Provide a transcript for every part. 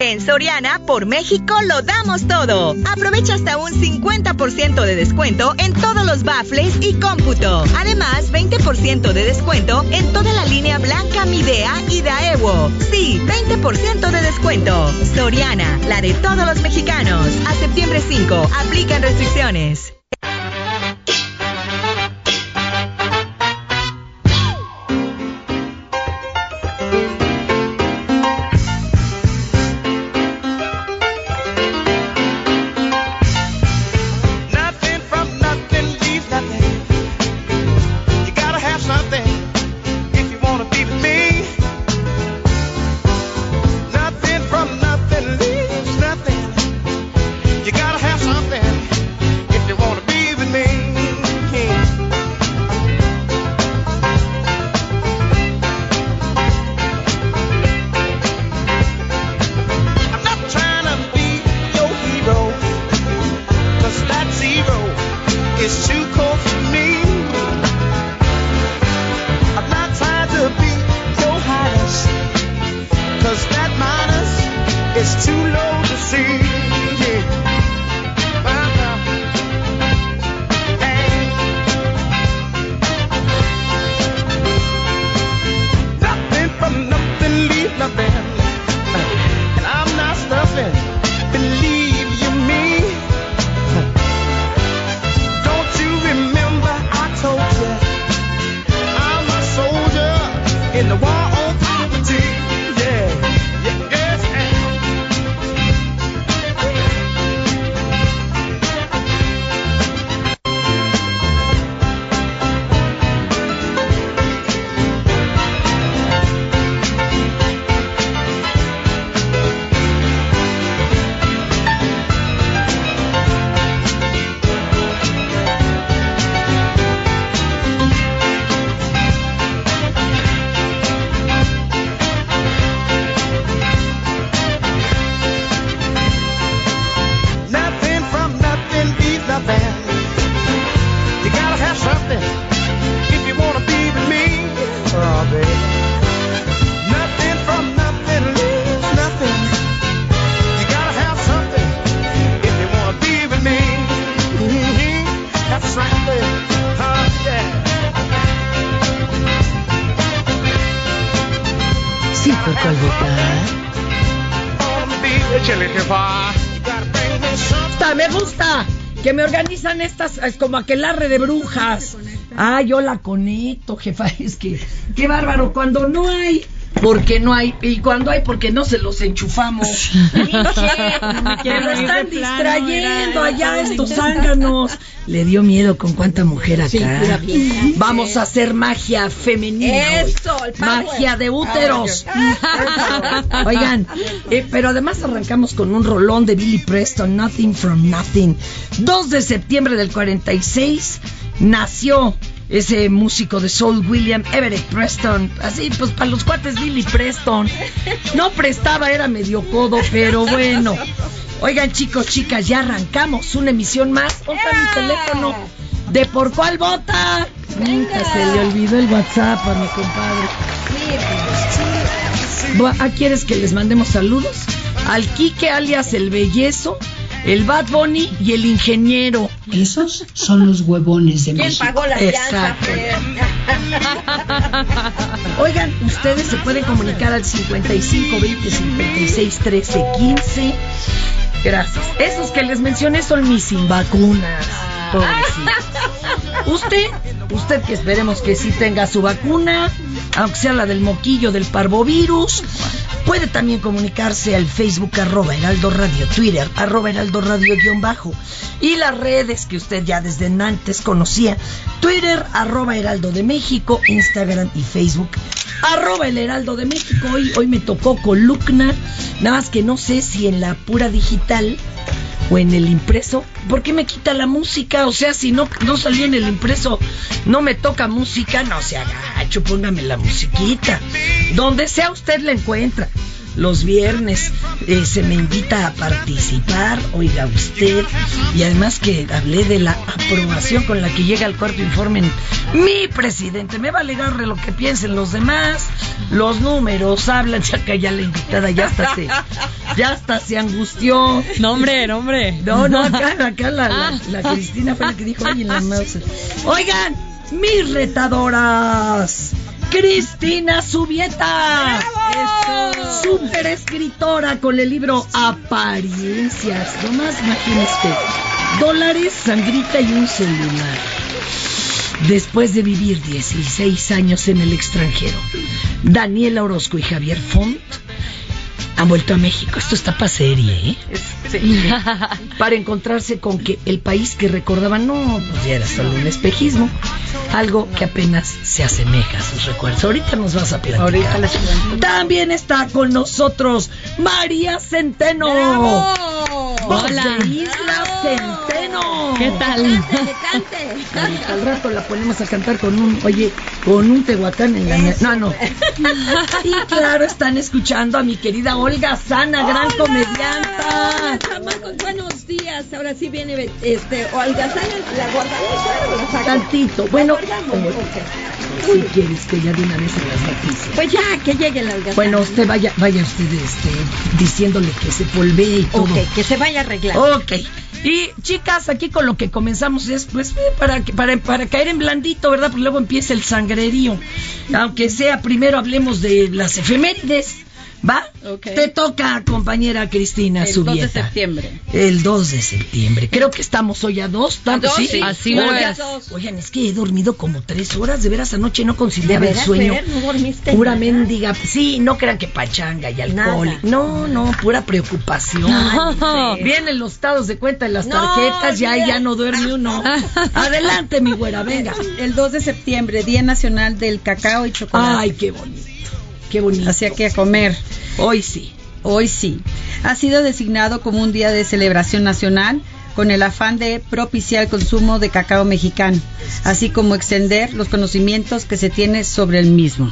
En Soriana, por México, lo damos todo. Aprovecha hasta un 50% de descuento en todos los bafles y cómputo. Además, 20% de descuento en toda la línea blanca Midea y Daewoo. Sí, 20% de descuento. Soriana, la de todos los mexicanos. A septiembre 5, aplican restricciones. Es como aquelarre de brujas. Ah, yo la conecto, jefa. Es que, qué bárbaro. Cuando no hay, porque no hay. Y cuando hay, porque no se los enchufamos. que lo están distrayendo allá estos zánganos. Le dio miedo con cuánta mujer acá. Vamos a hacer magia femenina. hoy. Magia de úteros. Oigan, eh, pero además arrancamos con un rolón de Billy Preston, Nothing from Nothing. 2 de septiembre del 46 nació ese músico de soul William Everett Preston. Así, pues para los cuates Billy Preston. No prestaba, era medio codo, pero bueno. Oigan, chicos, chicas, ya arrancamos una emisión más. Ponta mi teléfono. ¿De por cuál vota? Nunca se le olvidó el WhatsApp a mi compadre. ¿Ah, quieres que les mandemos saludos? Al Quique alias el Bellezo, el Bad Bunny y el ingeniero. Esos son los huevones de ¿Quién México. pagó la Exacto. Fer? Oigan, ustedes se pueden comunicar al 55 20 56 13 15. Gracias. Esos que les mencioné son mis sin vacunas. Usted, usted que esperemos que sí tenga su vacuna, aunque sea la del moquillo del parvovirus, puede también comunicarse al Facebook arroba Heraldo Radio, Twitter arroba Heraldo Radio guion bajo y las redes que usted ya desde antes conocía, Twitter arroba Heraldo de México, Instagram y Facebook arroba el Heraldo de México. Hoy, hoy me tocó columna, nada más que no sé si en la pura digital o en el impreso. ¿Por qué me quita la música? O sea, si no, no salió en el impreso, no me toca música, no se agacho, póngame la musiquita. Donde sea usted la encuentra. Los viernes eh, se me invita a participar, oiga usted, y además que hablé de la aprobación con la que llega al cuarto informe mi presidente. Me va a alegarle lo que piensen los demás, los números hablan, ya que ya la invitada ya hasta se, ya hasta se angustió. No, hombre, no, hombre. No, no, acá, acá la, la, la Cristina fue la que dijo, en la mouse. Oigan, mis retadoras. Cristina Subieta. Super escritora con el libro Apariencias. Nomás imagínese. Dólares, sangrita y un celular. Después de vivir 16 años en el extranjero, Daniela Orozco y Javier Font han vuelto a México. Esto está para serie, ¿eh? Para encontrarse con que el país que recordaban no, pues ya era solo un espejismo. Algo que apenas se asemeja a sus recuerdos. Ahorita nos vas a platicar. Ahorita les. También está con nosotros María Centeno. Voz Hola. de Isla Centeno. ¿Qué tal? Cante. Al rato la ponemos a cantar con un, oye, con un tehuacán en la No, no. Y claro, están escuchando a mi querida Olga Sana, gran comedianta. Chamacos, buenos días. Ahora sí viene este Olga Sana, la guardamos o la? Tantito. Bueno, si quieres que ya de una vez en las noticias. Pues ya, que llegue la Olga Bueno, usted vaya, vaya usted este, diciéndole que se polvee y todo. Ok, que se vaya arreglando. Ok. Y chicas, aquí con lo que comenzamos es pues eh, para, para, para caer en blandito, ¿verdad? Porque luego empieza el sangrerío. Aunque sea, primero hablemos de las efemérides. ¿Va? Te toca, compañera Cristina El 2 de Subieta. septiembre. El 2 de septiembre. Creo que estamos hoy a 2. A dos, sí. Así Oigan, es. oigan, es que he dormido como tres horas. De veras, anoche no conciliaba ¿De el sueño. Fer? ¿No dormiste Pura nada? mendiga. Sí, no crean que pachanga y alcohol. Nada. No, no, pura preocupación. No. Vienen los estados de cuenta de las No, tarjetas, ya, ya no duerme uno. Adelante, mi güera, venga. El 2 de septiembre, Día Nacional del Cacao y Chocolate. Ay, qué bonito. Qué bonito. Así que a comer. Hoy sí. Hoy sí. Ha sido designado como un día de celebración nacional con el afán de propiciar el consumo de cacao mexicano, así como extender los conocimientos que se tiene sobre el mismo.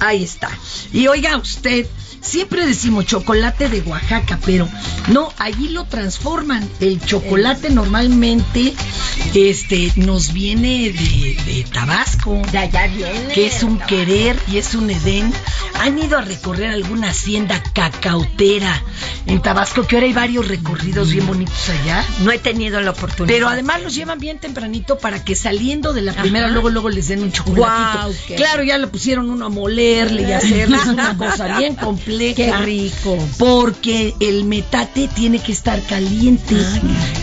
Ahí está. Y oiga usted, siempre decimos chocolate de Oaxaca, pero no, allí lo transforman. El chocolate normalmente este nos viene de, de Tabasco. De allá viene. que es un querer y es un edén. Han ido a recorrer alguna hacienda cacautera en Tabasco, que ahora hay varios recorridos bien bonitos allá. No he tenido la oportunidad. Pero además los llevan bien tempranito para que saliendo de la primera, luego, luego les den un chocolatito. Qué- Claro, ya le pusieron uno a molerle y hacerle es una cosa bien compleja. Qué rico. Porque el metate tiene que estar caliente.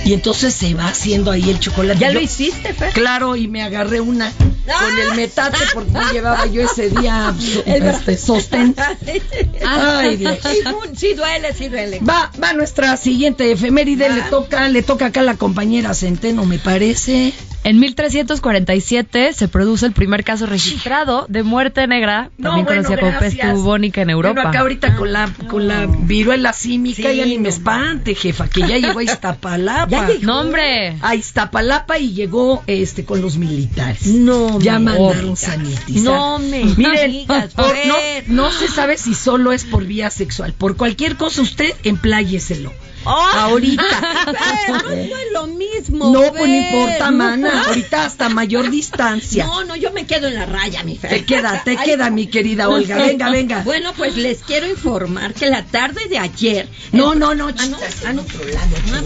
Y entonces se va haciendo ahí el chocolate. ¿Ya Yo- lo hiciste, Fer? Claro, y me agarré una con el metate porque no llevaba yo ese día este, sostén. Ay, Dios. Sí, sí duele, sí duele. Va, va nuestra siguiente efeméride, le toca, le toca acá la compañera Centeno, me parece. En 1347 se produce el primer caso registrado de muerte negra, No, también bueno, conocida como peste bubónica en Europa. Bueno, acá ahorita con la, con la viruela símica Sí, ya ni me espante, jefa, que ya llegó a Iztapalapa. Ya llegó. No, hombre. A Iztapalapa y llegó este con los militares. No, Ya me mandaron sanitizar. No me Miren, digas, por- no, no se sabe si solo es por vía sexual. Por cualquier cosa usted empláyeselo. Ahorita. Fer, no es lo mismo. No, pues no importa, mana. Ahorita hasta mayor distancia. No, no, yo me quedo en la raya, mi Fer. Te queda, te Ay, queda, mi querida Olga. Venga, venga. Bueno, pues les quiero informar que la tarde de ayer. No, no, no, Ah, no, chicas, ah, no. otro lado. Ah,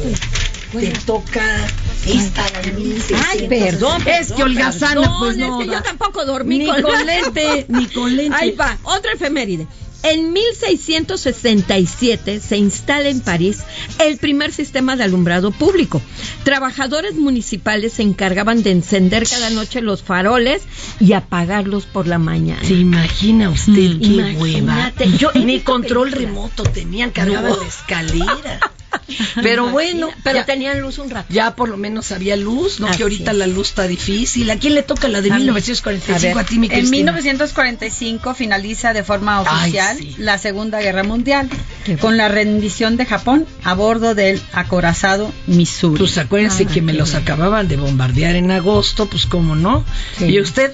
pues, Te toca esta la de 1600. Ay, perdón. Es que holgazana, pues no. Es que yo tampoco dormí Ni con lente, ni con lente. Ahí va, otra efeméride. En 1667 se instala en París el primer sistema de alumbrado público. Trabajadores municipales se encargaban de encender cada noche los faroles y apagarlos por la mañana. ¿Se imagina usted Mm. qué Imagínate, hueva? yo Ni control películas. remoto tenían, cargaban No. la escalera. Pero bueno, pero ya, tenían luz un rato. ya por lo menos había luz, no Así que ahorita es. la luz está difícil. ¿A quién le toca la de A mí. 1945? A, A ti, mi en Cristina. 1945 finaliza de forma Ay, oficial sí. la Segunda Guerra Mundial con la rendición de Japón a bordo del acorazado Missouri. Pues acuérdense Ah, que me los acababan de bombardear en agosto, pues cómo no. Sí. Y usted,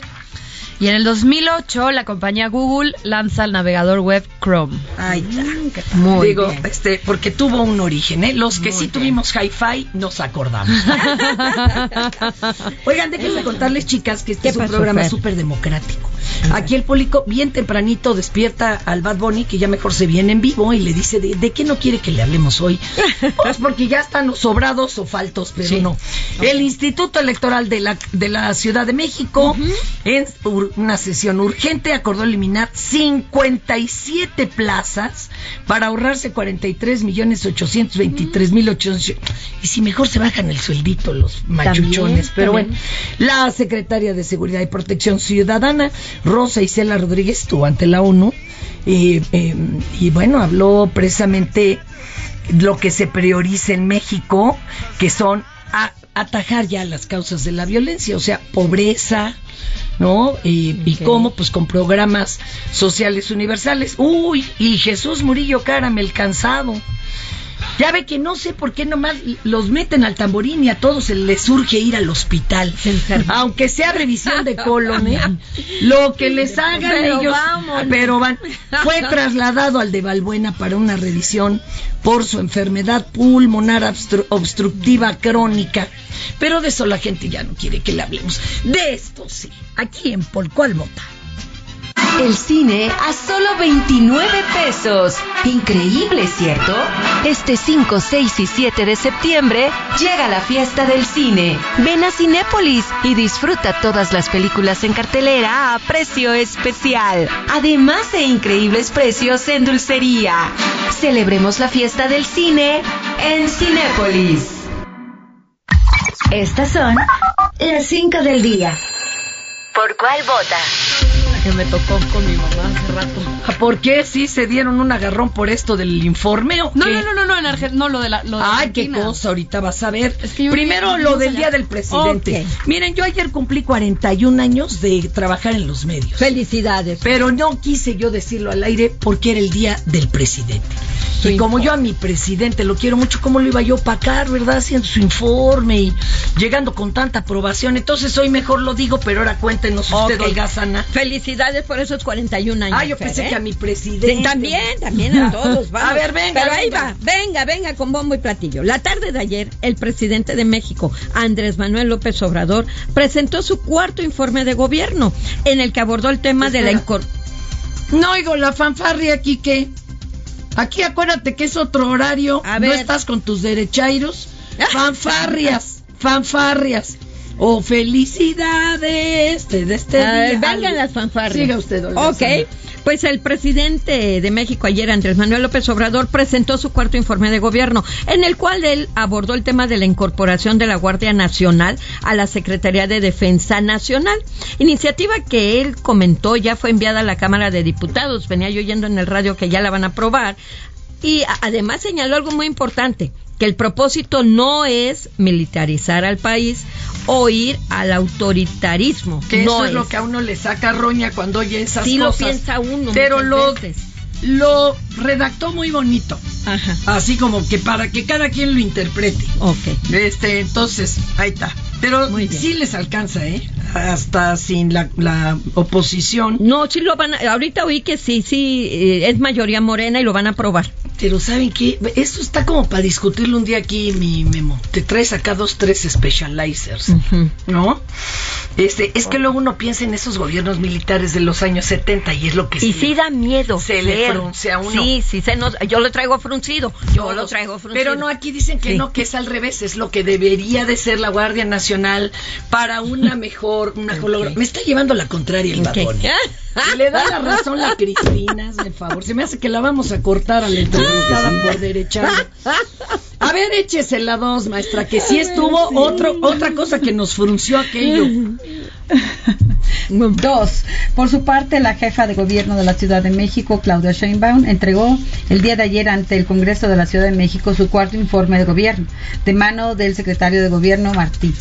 Y en el 2008 la compañía Google lanza el navegador web Chrome. Ahí está. Muy Digo, bien. este, porque tuvo un origen, ¿eh? Los que Muy sí bien. tuvimos hi-fi nos acordamos. Oigan, déjenme contarles, chicas, que este ¿Qué es un pasó, programa súper democrático. Aquí el público bien tempranito despierta al Bad Bunny, que ya mejor se viene en vivo, y le dice, ¿de, de qué no quiere que le hablemos hoy? Pues porque ya están sobrados o faltos, pero Sí. no. El Instituto Electoral de la, de la Ciudad de México, en ur- una sesión urgente, acordó eliminar 57 plazas para ahorrarse 43 millones 823 mil 800. Y si mejor se bajan el sueldito los machuchones. pero también. bueno, la secretaria de Seguridad y Protección Ciudadana, Rosa Isela Rodríguez, estuvo ante la ONU y, eh, y bueno, habló precisamente lo que se prioriza en México, que son a- atajar ya las causas de la violencia, o sea, pobreza, ¿no? Y, y cómo, pues con programas sociales universales. Uy, y Jesús Murillo Caramel cansado. Ya ve que no sé por qué nomás los meten al tamborín y a todos se les surge ir al hospital. Aunque sea revisión de colon, ¿eh? Lo que les hagan Pero ellos. Pero van. Fue trasladado al de Balbuena para una revisión por su enfermedad pulmonar obstru- obstructiva crónica. Pero de eso la gente ya no quiere que le hablemos. De esto sí. Aquí en Mota. El cine a solo 29 pesos. Increíble, ¿cierto? Este 5, 6 y 7 de septiembre llega la fiesta del cine. Ven a Cinépolis y disfruta todas las películas en cartelera a precio especial. Además de increíbles precios en dulcería. Celebremos la fiesta del cine en Cinépolis. Estas son las 5 del día. ¿Por cuál vota? Que me tocó con mi mamá hace rato. ¿Por qué sí se dieron un agarrón por esto del informe o No, qué? no, no, no, no, en Argentina, no, lo de la. Lo de Ay, qué cosa, ahorita vas a ver. Es que yo Primero lo del allá. Día del Presidente. Miren, yo ayer cumplí 41 años de trabajar en los medios. Felicidades. Pero no quise yo decirlo al aire porque era el Día del Presidente. Su y como informe. yo a mi presidente lo quiero mucho, ¿cómo lo iba yo a opacar, verdad? Haciendo su informe y llegando con tanta aprobación. Entonces hoy mejor lo digo, pero ahora cuéntenos usted, Ok. Olga Sana. Felicidades por esos 41 años. Ah, yo Fer, pensé ¿eh? A mi presidente. También, también a todos. Vamos. A ver, venga, Pero ahí va, venga, venga con bombo y platillo. La tarde de ayer, el presidente de México, Andrés Manuel López Obrador, presentó su cuarto informe de gobierno, en el que abordó el tema de la No oigo la fanfarria aquí, ¿qué? Aquí acuérdate que es otro horario. A No ver. estás con tus derechairos. Fanfarrias, fanfarrias. O felicidades de este A ver, día. vengan las fanfarrias. Siga usted, Olga Ok. Sana. Pues el presidente de México ayer, Andrés Manuel López Obrador, presentó su cuarto informe de gobierno, en el cual él abordó el tema de la incorporación de la Guardia Nacional a la Secretaría de Defensa Nacional. Iniciativa que él comentó ya fue enviada a la Cámara de Diputados. Venía yo oyendo en el radio que ya la van a aprobar. Y además señaló algo muy importante, que el propósito no es militarizar al país o ir al autoritarismo. Que no eso es, lo que a uno le saca roña cuando oye esas Sí lo cosas. piensa uno Pero lo, veces. lo redactó muy bonito. Ajá. Así como que para que cada quien lo interprete. Ok. Este, entonces, ahí está. Pero sí les alcanza, ¿eh? Hasta sin la, la oposición. No, sí lo van a, ahorita oí que sí, sí, eh, es mayoría morena y lo van a aprobar. Pero ¿saben qué? Esto está como para discutirlo un día aquí, mi memo. Te traes acá dos, tres specializers. ¿no? Este, es que luego uno piensa en esos gobiernos militares de los años 70 y es lo que Y sí da miedo. se le ver. frunce a uno. Sí, sí, se nos, yo lo traigo fruncido. Yo lo traigo fruncido. Pero no, aquí dicen que Sí. no, que es al revés, es lo que debería de ser la Guardia Nacional para una mejor, una mejor logro- Me está llevando la contraria el Ok. Le da la razón la Cristina, el favor. Se me hace que la vamos a cortar a la entrevistada por derechar. A ver, échese la dos, maestra, que sí estuvo otro, otra cosa que nos frunció aquello. Dos. Por su parte, la jefa de gobierno de la Ciudad de México, Claudia Sheinbaum, entregó el día de ayer ante el Congreso de la Ciudad de México su cuarto informe de gobierno, de mano del secretario de Gobierno, Martí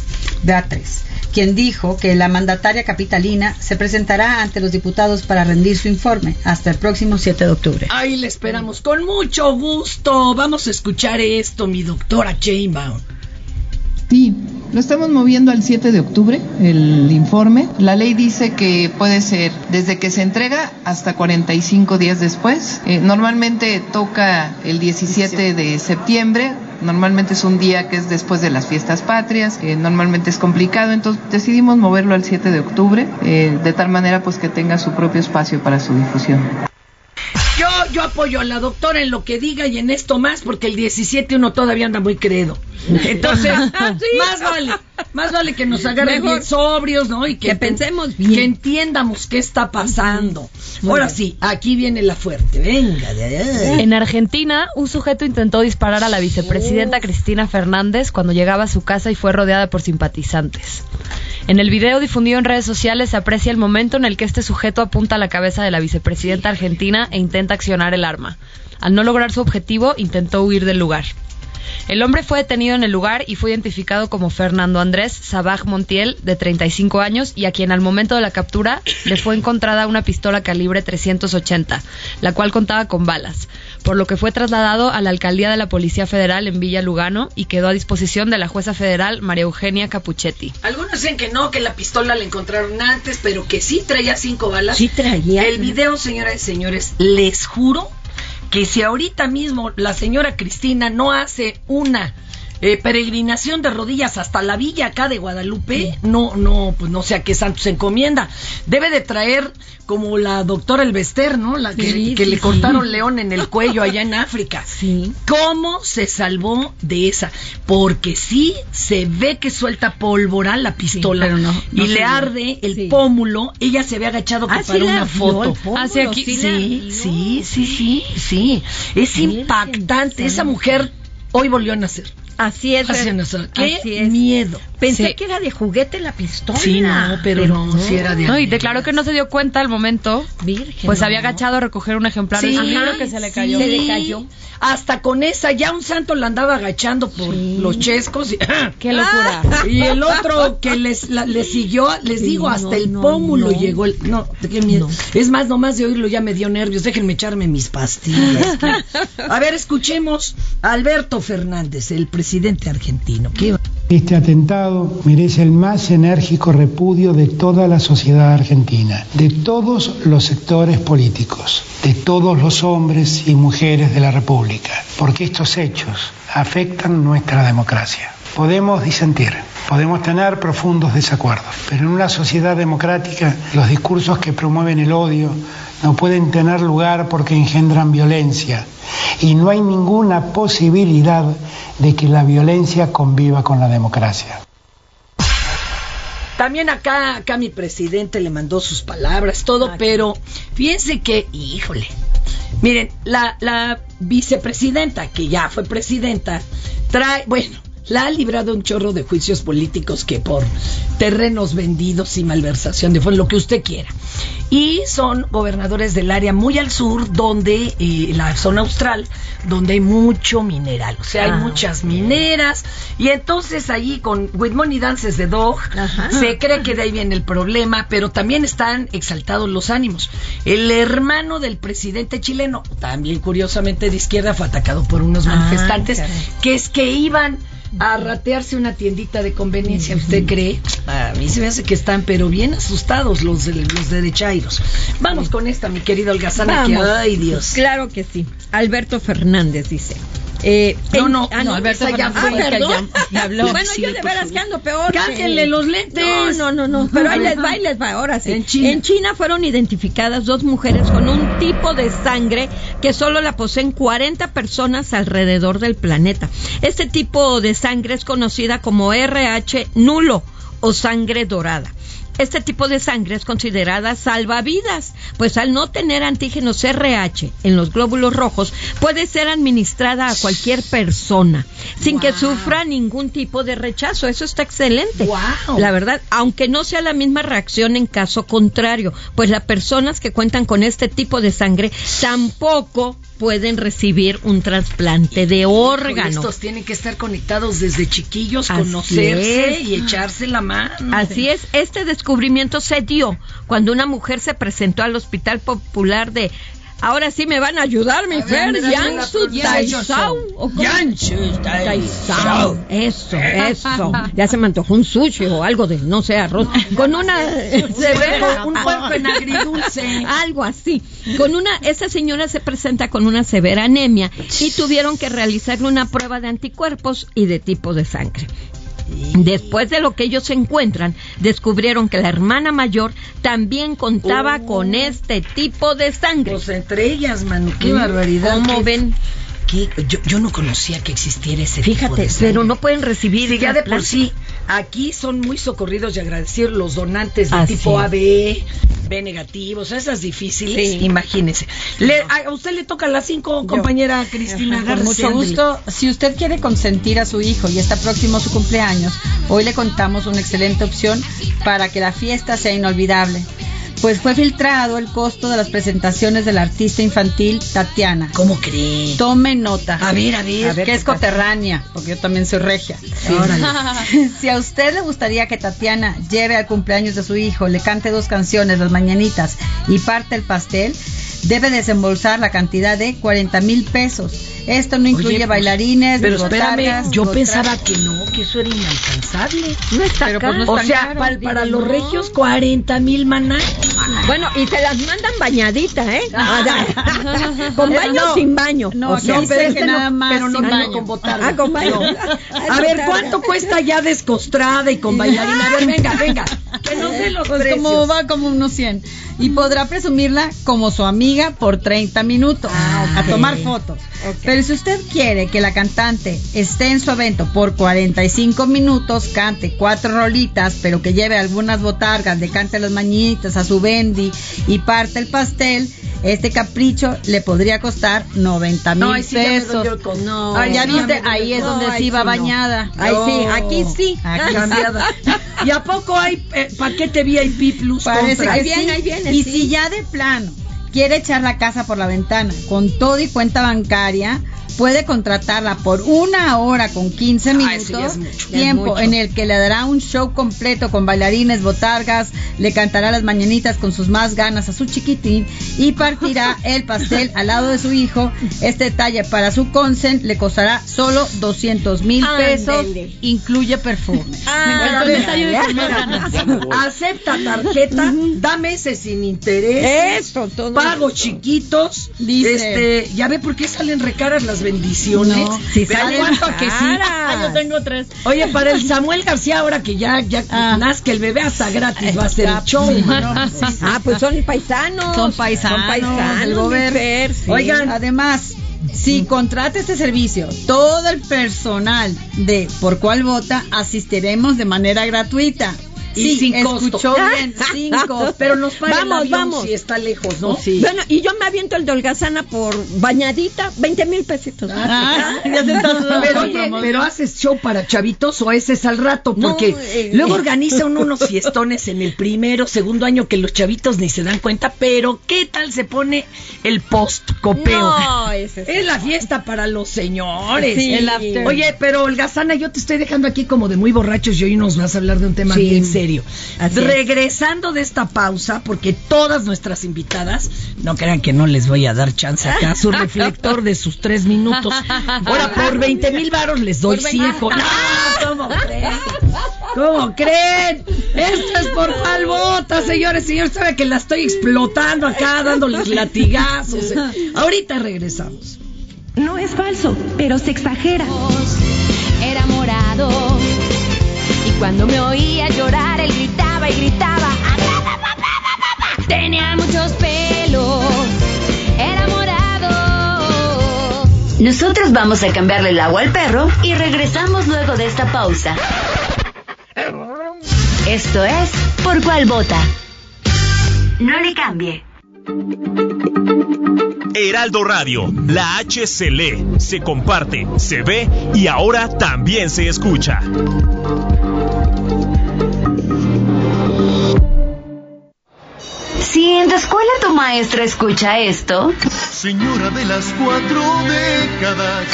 Beatriz, quien dijo que la mandataria capitalina se presentará ante los diputados para rendir su informe hasta el próximo 7 de octubre. Ahí le esperamos con mucho gusto. Vamos a escuchar esto, mi doctora Chainbaum. Sí, lo estamos moviendo al 7 de octubre, el informe. La ley dice que puede ser desde que se entrega hasta 45 días después. Eh, normalmente toca el 17 de septiembre. Normalmente es un día que es después de las fiestas patrias, eh, normalmente es complicado, entonces decidimos moverlo al 7 de octubre, eh, de tal manera pues que tenga su propio espacio para su difusión. Yo, yo apoyo a la doctora en lo que diga y en esto más, porque el 17 uno todavía anda muy credo. Entonces, más vale, más vale que nos agarren Mejor. bien sobrios, ¿no? Y que, Que pensemos bien. Que entiendamos qué está pasando. Ahora sí, aquí viene la fuerte. Venga, de allá. En Argentina, un sujeto intentó disparar a la vicepresidenta Cristina Fernández cuando llegaba a su casa y fue rodeada por simpatizantes. En el video difundido en redes sociales se aprecia el momento en el que este sujeto apunta a la cabeza de la vicepresidenta argentina e intenta accionar el arma. Al no lograr su objetivo, intentó huir del lugar. El hombre fue detenido en el lugar y fue identificado como Fernando Andrés Sabaj Montiel, de 35 años, y a quien al momento de la captura le fue encontrada una pistola calibre 380, la cual contaba con balas, por lo que fue trasladado a la alcaldía de la Policía Federal en Villa Lugano y quedó a disposición de la jueza federal María Eugenia Capuchetti. Algunos dicen que no, que la pistola la encontraron antes, pero que sí traía cinco balas. Sí traía. El video, señoras y señores, les juro que si ahorita mismo la señora Cristina no hace una eh, peregrinación de rodillas hasta la villa acá de Guadalupe, no, no, pues no sé a qué santo se encomienda. Debe de traer como la doctora Elvester, ¿no? La que, Sí, que sí, le sí. cortaron león en el cuello allá en África. Sí. ¿Cómo se salvó de esa? Porque sí se ve que suelta pólvora la pistola pero no- no y le arde el pómulo. Ella se había agachado Ah, para una foto. Hacia aquí- sí Sí, sí, sí, sí. Es impactante. Esa mujer hoy volvió a nacer. Así es. Así no. Qué Así es. miedo. Pensé Sí. que era de juguete la pistola. Sí, no, pero, no, si era de No, y declaró que no se dio cuenta al momento, Virgen. pues no. había agachado a recoger un ejemplar de Sí, su libro que se le cayó. Se le cayó. Hasta con esa, ya un santo la andaba agachando por los chescos. Y, ¡Qué locura! Y el otro que les, la- les siguió, les Sí, digo, no, hasta el no, pómulo no. llegó. El, no, qué miedo. Es más, nomás de oírlo ya me dio nervios. Déjenme echarme mis pastillas. A ver, escuchemos a Alberto Fernández, el presidente argentino. ¿Qué va? Este atentado merece el más enérgico repudio de toda la sociedad argentina, de todos los sectores políticos, de todos los hombres y mujeres de la República, porque estos hechos afectan nuestra democracia. Podemos disentir, podemos tener profundos desacuerdos, pero en una sociedad democrática los discursos que promueven el odio no pueden tener lugar porque engendran violencia y no hay ninguna posibilidad de que la violencia conviva con la democracia. También acá, acá mi presidente le mandó sus palabras, todo, pero fíjense que, híjole, miren, la, la vicepresidenta, que ya fue presidenta, trae, bueno, la ha librado un chorro de juicios políticos que por terrenos vendidos y malversación de fondos, lo que usted quiera. Y son gobernadores del área muy al sur, donde, eh, la zona austral, donde hay mucho mineral. O sea, hay Ah, muchas mineras. Y entonces allí con With Money Dances de Dog, se cree que de ahí viene el problema, pero también están exaltados los ánimos. El hermano del presidente chileno, también curiosamente de izquierda, fue atacado por unos Ah, manifestantes que es que iban a ratearse una tiendita de conveniencia. ¿Usted cree? A mí se me hace que están, pero bien asustados los, de, los derechairos. Vamos con esta, mi querido Holgazana, que ay Dios. Claro que sí. Alberto Fernández dice. Eh, No, en- no, ah, no, Alberto ya fue perdón. ya- habló. Bueno, Sí, yo de veras que ando peor. Que- los lentes. No, no, no, no. Pero ahí les va, ahí les va. Ahora sí. En China. fueron identificadas dos mujeres con un tipo de sangre que solo la poseen 40 personas alrededor del planeta. Este tipo de sangre es conocida como RH nulo o sangre dorada. Este tipo de sangre es considerada salvavidas, pues al no tener antígenos RH en los glóbulos rojos, puede ser administrada a cualquier persona sin que sufra ningún tipo de rechazo. Eso está excelente. Guau. La verdad, aunque no sea la misma reacción en caso contrario, pues las personas que cuentan con este tipo de sangre tampoco pueden recibir un trasplante de órgano. Estos tienen que estar conectados desde chiquillos, Así conocerse es. y echarse la mano. Así es, este descubrimiento se dio cuando una mujer se presentó al Hospital Popular de Ahora sí me van a ayudar, mi ver, Fer, Yansu Taisao. Yansu. Taisao. Eso, eso. Ya se me antojó un sushi o algo de, no sé, arroz. Con una severa... Un puerco en agridulce. Algo así. Con una, esa señora se presenta con una severa anemia y tuvieron que realizarle una prueba de anticuerpos y de tipo de sangre. Después de lo que ellos encuentran, descubrieron que la hermana mayor también contaba Oh. con este tipo de sangre. Pues entre ellas, mano, qué barbaridad. ¿Cómo qué- ven? yo, yo no conocía que existiera ese tipo Fíjate, de sangre. pero no pueden recibir ya de por sí, aquí son muy socorridos y agradecidos los donantes de Así tipo. AB, B negativos, esas difíciles, Sí. imagínense. Le- a, a usted le toca a las cinco, compañera Cristina Con Garza. mucho gusto. Si usted quiere consentir a su hijo y está próximo su cumpleaños, hoy le contamos una excelente opción para que la fiesta sea inolvidable. Pues fue filtrado el costo de las presentaciones del artista infantil Tatiana. ¿Cómo cree? Tome nota. A ver, a ver. que ¿qué es coterránea, porque yo también soy regia. Órale. si a usted le gustaría que Tatiana lleve al cumpleaños de su hijo, le cante dos canciones, las mañanitas, y parte el pastel, debe desembolsar la cantidad de 40 mil pesos. Esto no incluye Oye, pues, bailarines, Pero espérame, yo botargas. pensaba que no, que eso era inalcanzable. No está Pero, pues, no O tan sea, caro, para, para los regios, 40 mil maná. Bueno, y se las mandan bañaditas, ¿eh? con Eso baño no. o sin baño. No, O sea, dice pero que este no, nada más pero no sin baño. con botarga. Ah, con baño. No. Ah, A ver. ¿cuánto cuesta ya descostrada y con bailarina? A ver, venga, venga. Que no sé los Pues precios. como va como unos 100. Y podrá presumirla como su amiga por 30 minutos a tomar fotos. Pero si usted quiere que la cantante esté en su evento por 45 minutos, cante cuatro rolitas, pero que lleve algunas botargas, le cante las mañitas a su bendy y parte el pastel, este capricho le podría costar 90 mil No, ahí sí ya pesos. el codo. No. Ya viste, ahí es donde Ay, sí va sí, no. bañada. Ay, sí, aquí sí. Aquí Cambiada. ¿Y a poco hay eh, paquete VIP Plus? Parece que Ahí viene, sí. ahí viene, Y sí. si ya de plano quiere echar la casa por la ventana con todo y cuenta bancaria, puede contratarla por una hora con 15 Ah, minutos, mucho. Tiempo en el que le dará un show completo con bailarines, botargas, le cantará las mañanitas con sus más ganas a su chiquitín y partirá el pastel al lado de su hijo. Este detalle para su consent le costará solo 200 mil pesos, Ándele. incluye perfume. Ah. Acepta tarjeta, da meses sin interés. Eso, todo. Pagos chiquitos. Dice. Este, ya ve por qué salen recaras las bendiciones. No, Pero salen ¿cuánto a que sí? Ah, yo tengo tres. Oye, para el Samuel García, ahora que ya, ya Ah. nazca el bebé, hasta gratis va a ser el show. Ah, pues son paisanos. Son paisanos, Son paisanos. mi gobierno. Oigan. Además, si contrata este servicio, todo el personal de Por Cuál Vota asistiremos de manera gratuita. Y sin escuchó costo. bien, costo. Pero nos paga Vamos, el avión vamos. si está lejos, ¿no? Bueno, y yo me aviento el de holgazana por bañadita, 20 mil pesitos. Ah, ya te estás dando Pero oye, haces show para chavitos o ese es al rato, No, porque eh, luego eh. organiza uno unos fiestones en el primero, segundo año que los chavitos ni se dan cuenta, pero ¿qué tal se pone el post copeo? No, Es la fiesta para los señores. Sí. El after. Oye, pero Holgazana, yo te estoy dejando aquí como de muy borrachos y hoy nos vas a hablar de un tema Sí. bien serio. Así es. Regresando de esta pausa, porque todas nuestras invitadas, no crean que no les voy a dar chance acá, su reflector de sus tres minutos. Ahora, por 20 mil varos les doy Por 20. ciego. No, ¿cómo creen? ¿Cómo creen? Esto es por cual bota, señores. Señores, sabe que la estoy explotando acá, dándoles latigazos. Ahorita regresamos. No es falso, pero se exagera. Era morado. Cuando me oía llorar, él gritaba y gritaba. Tenía muchos pelos. Era morado. Nosotros vamos a cambiarle el agua al perro y regresamos luego de esta pausa. Esto es Por cuál vota. No le cambie. Heraldo Radio, la H se lee, se comparte, se ve y ahora también se escucha. Si en tu escuela tu maestra escucha esto, Señora de las cuatro décadas.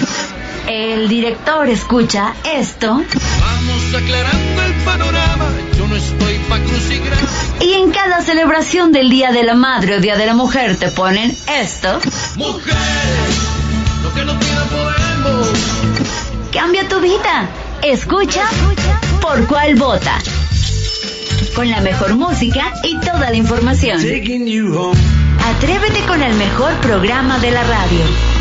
el director escucha esto, Vamos aclarando el panorama. Yo no estoy pa' crucigrama. y en cada celebración del Día de la Madre o Día de la Mujer te ponen esto, Mujeres, lo que no tienen podemos. cambia tu vida. Escucha por cuál vota. Con la mejor música y toda la información. Atrévete con el mejor programa de la radio.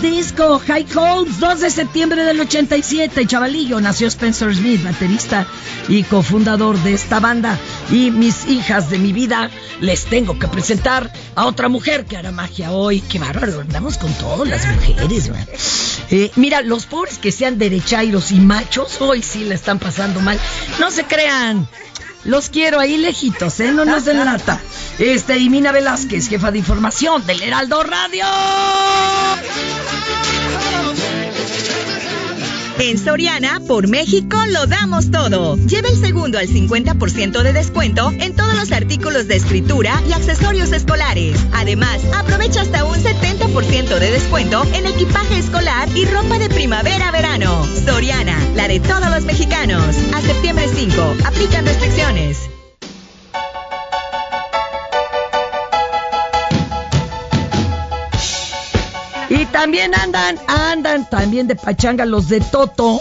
Disco, High Hopes, 2 de septiembre del 87. Chavalillo, nació Spencer Smith, baterista y cofundador de esta banda. Y mis hijas de mi vida, les tengo que presentar a otra mujer que hará magia hoy. Qué bárbaro, andamos con todas las mujeres, man. Eh, mira, los pobres que sean derechairos y machos, hoy sí la están pasando mal. No se crean. Los quiero ahí lejitos, ¿eh? No nos den lata. Este, y Mina Velázquez, jefa de información del Heraldo Radio. En Soriana, por México, lo damos todo. Lleva el segundo al 50% de descuento en todos los artículos de escritura y accesorios escolares. Además, aprovecha hasta un 70% de descuento en equipaje escolar y ropa de primavera-verano. Soriana, la de todos los mexicanos. A septiembre 5, aplican restricciones. Y también andan, andan también de pachanga los de Toto.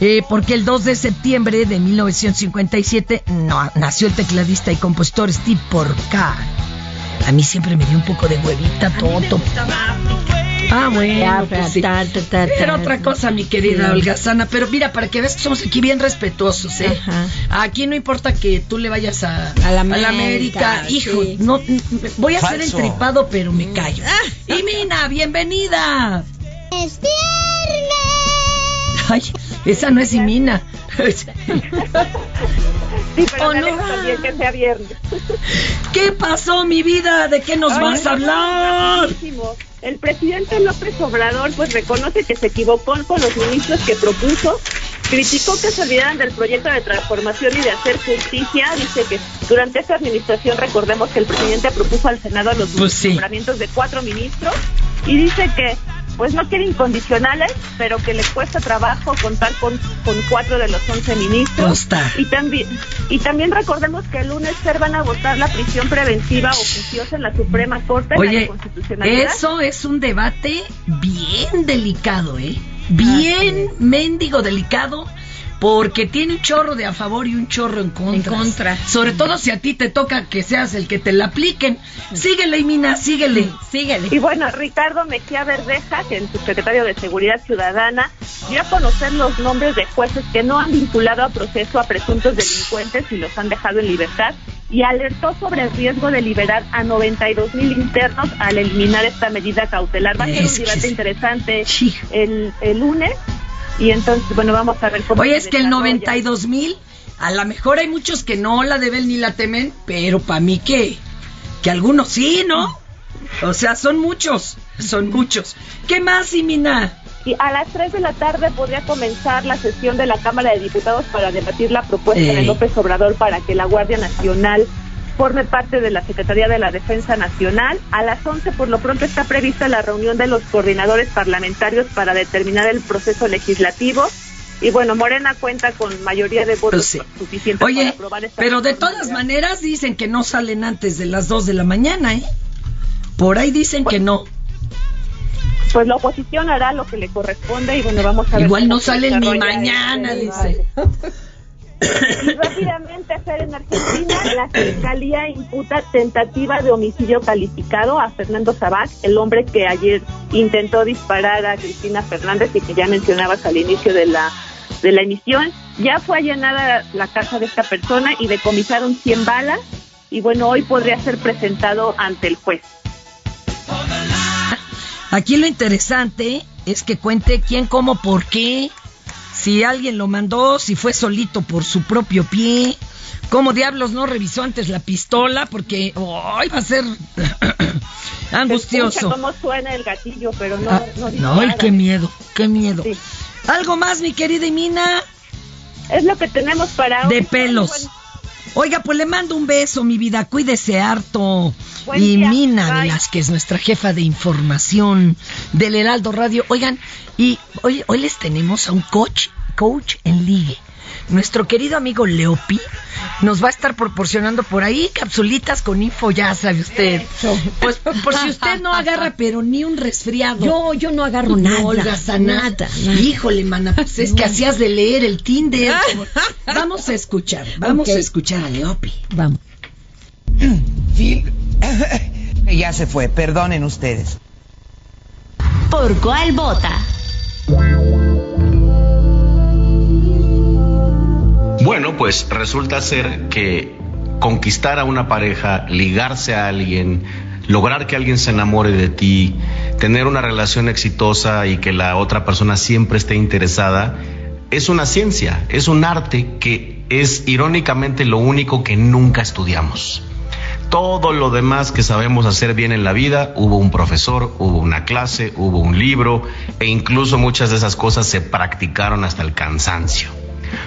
eh, porque el 2 de septiembre de 1957 no, nació el tecladista y compositor Steve Porcaro. A mí siempre me dio un poco de huevita Toto. Ah, bueno, pues sí. Era otra cosa, mi querida Sí. Holgazana. Pero mira, para que veas que somos aquí bien respetuosos, ¿eh? Ajá. Aquí no importa que tú le vayas a, A la a la América, América. Hijo, sí. no, voy a ser entripado, pero me callo. Ah. Y Mina, bienvenida. Es viernes. Ay, esa no es Imina. También que sea viernes. ¿Qué pasó, mi vida? ¿De qué nos Ay, vas a hablar? El presidente López Obrador pues reconoce que se equivocó con los ministros que propuso, criticó que se olvidaran del proyecto de transformación y de hacer justicia, dice que durante esta administración recordemos que el presidente propuso al Senado los Pues sí. nombramientos de cuatro ministros y dice que pues no quiere incondicionales, pero que le cuesta trabajo contar con, con cuatro de los once ministros. Costa. Y también, y también recordemos que el lunes se van a votar la prisión preventiva oficiosa en la Suprema Corte de Oye, Constitucionalidad. eso es un debate bien delicado, ¿eh? Bien mendigo delicado, Porque tiene un chorro de a favor y un chorro en contra. En contra. Sobre todo si a ti te toca que seas el que te la apliquen. Síguele, Imina, síguele. Síguele. Y bueno, Ricardo Mejía Verdeja, que es el subsecretario de Seguridad Ciudadana, dio a conocer los nombres de jueces que no han vinculado a proceso a presuntos delincuentes y los han dejado en libertad y alertó sobre el riesgo de liberar a 92 mil internos al eliminar esta medida cautelar. Va a ser un debate interesante el, el lunes y entonces, bueno, vamos a ver cómo... Oye, es que el desarrolla. 92 mil, a lo mejor hay muchos que no la deben ni la temen, pero para mí que, que algunos sí, ¿no? O sea, son muchos, son muchos. ¿Qué más, Imina? Y a las 3 de la tarde podría comenzar la sesión de la Cámara de Diputados para debatir la propuesta de Ey. López Obrador para que la Guardia Nacional forme parte de la Secretaría de la Defensa Nacional. A las 11 por lo pronto está prevista la reunión de los coordinadores parlamentarios para determinar el proceso legislativo. Y bueno, Morena cuenta con mayoría de votos suficientes para Oye, aprobar esta pero de todas maneras dicen que no salen antes de las 2 de la mañana, ¿eh? Por ahí dicen que no. Pues la oposición hará lo que le corresponde y bueno, vamos a ver. Igual no salen ni mañana, este dice. Y rápidamente, Fer, en Argentina, la fiscalía imputa tentativa de homicidio calificado a Fernando Sabac, el hombre que ayer intentó disparar a Cristina Fernández y que ya mencionabas al inicio de la, de la emisión. Ya fue allanada la casa de esta persona y decomisaron 100 balas. Y bueno, hoy podría ser presentado ante el juez. Aquí lo interesante es que cuente quién, cómo, por qué, si alguien lo mandó, si fue solito por su propio pie, cómo diablos no revisó antes la pistola, porque hoy va a ser Se angustioso. cómo suena el gatillo, pero no, Ah, no, ay, qué miedo, qué miedo. Algo más, mi querida Imina. Es lo que tenemos para hoy. De pelos. Oiga, pues le mando un beso, mi vida. Cuídese harto. Buen y día. Mina Bye. Velázquez, nuestra jefa de información del Heraldo Radio. Oigan, y hoy, hoy les tenemos a un coach, coach en ligue. Nuestro querido amigo Leopi nos va a estar proporcionando por ahí capsulitas con info, ya sabe usted. Pues por si usted no agarra, pero ni un resfriado. Yo, yo no agarro No, nada. Olga Sana. Nada, nada. Híjole, mana, pues es que No. hacías de leer el Tinder. Vamos a escuchar, vamos a escuchar a Leopi. Vamos. Sí. ya se fue, perdonen ustedes. ¿Por cuál vota? Bueno, pues resulta ser que conquistar a una pareja, ligarse a alguien, lograr que alguien se enamore de ti, tener una relación exitosa y que la otra persona siempre esté interesada, es una ciencia, es un arte que es irónicamente lo único que nunca estudiamos. Todo lo demás que sabemos hacer bien en la vida, hubo un profesor, hubo una clase, hubo un libro e incluso muchas de esas cosas se practicaron hasta el cansancio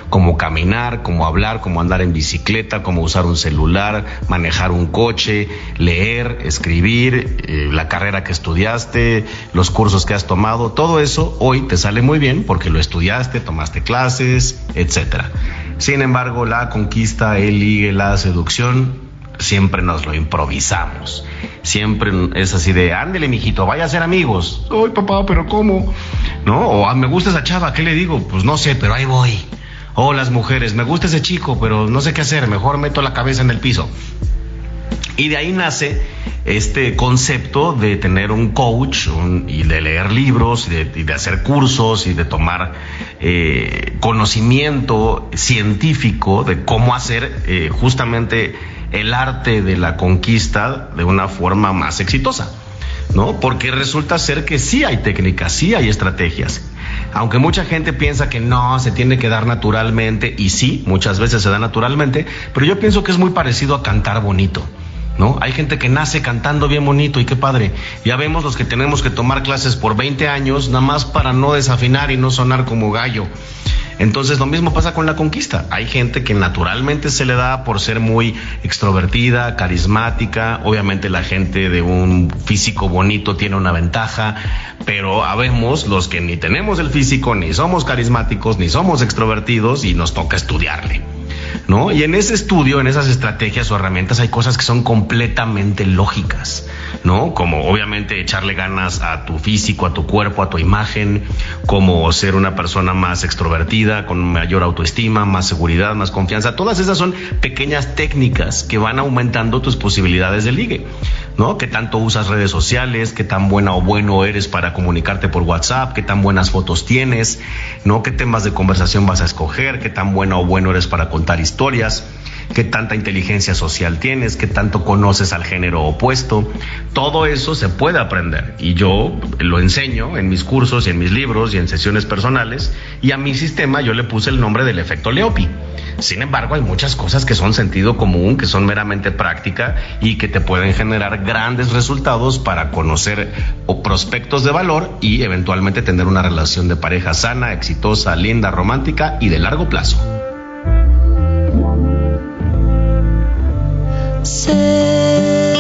como caminar, como hablar, como andar en bicicleta, como usar un celular, manejar un coche, leer, escribir, eh, la carrera que estudiaste, los cursos que has tomado, todo eso hoy te sale muy bien porque lo estudiaste, tomaste clases, etcétera. Sin embargo, la conquista, el ligue, la seducción, siempre nos lo improvisamos. Siempre es así de, ándele, mijito, vaya a ser amigos. Ay, papá, pero ¿cómo? ¿No? O "Ah, me gusta esa chava, ¿qué le digo? Pues no sé, pero ahí voy. O las mujeres, me gusta ese chico, pero no sé qué hacer, mejor meto la cabeza en el piso. Y de ahí nace este concepto de tener un coach y de leer libros y de, y de hacer cursos y de tomar eh, conocimiento científico de cómo hacer eh, justamente el arte de la conquista de una forma más exitosa. ¿No? Porque resulta ser que sí hay técnicas, sí hay estrategias. Aunque mucha gente piensa que no, se tiene que dar naturalmente, y sí, muchas veces se da naturalmente, pero yo pienso que es muy parecido a cantar bonito. ¿No? Hay gente que nace cantando bien bonito y qué padre. Ya vemos los que tenemos que tomar clases por 20 años nada más para no desafinar y no sonar como gallo. Entonces lo mismo pasa con la conquista. Hay gente que naturalmente se le da por ser muy extrovertida, carismática. Obviamente la gente de un físico bonito tiene una ventaja, pero habemos los que ni tenemos el físico, ni somos carismáticos, ni somos extrovertidos y nos toca estudiarle. ¿No? Y en ese estudio, en esas estrategias o herramientas, hay cosas que son completamente lógicas, ¿no? Como obviamente echarle ganas a tu físico, a tu cuerpo, a tu imagen, como ser una persona más extrovertida, con mayor autoestima, más seguridad, más confianza. Todas esas son pequeñas técnicas que van aumentando tus posibilidades de ligue, ¿no? ¿Qué tanto usas redes sociales? ¿Qué tan buena o bueno eres para comunicarte por WhatsApp? ¿Qué tan buenas fotos tienes? ¿No? ¿Qué temas de conversación vas a escoger? ¿Qué tan buena o bueno eres para contar historias? ¿Qué tanta inteligencia social tienes? ¿Qué tanto conoces al género opuesto? Todo eso se puede aprender y yo lo enseño en mis cursos y en mis libros y en sesiones personales y a mi sistema yo le puse el nombre del efecto Leopi. Sin embargo, hay muchas cosas que son sentido común, que son meramente práctica y que te pueden generar grandes resultados para conocer o prospectos de valor y eventualmente tener una relación de pareja sana, exitosa, linda, romántica y de largo plazo. Se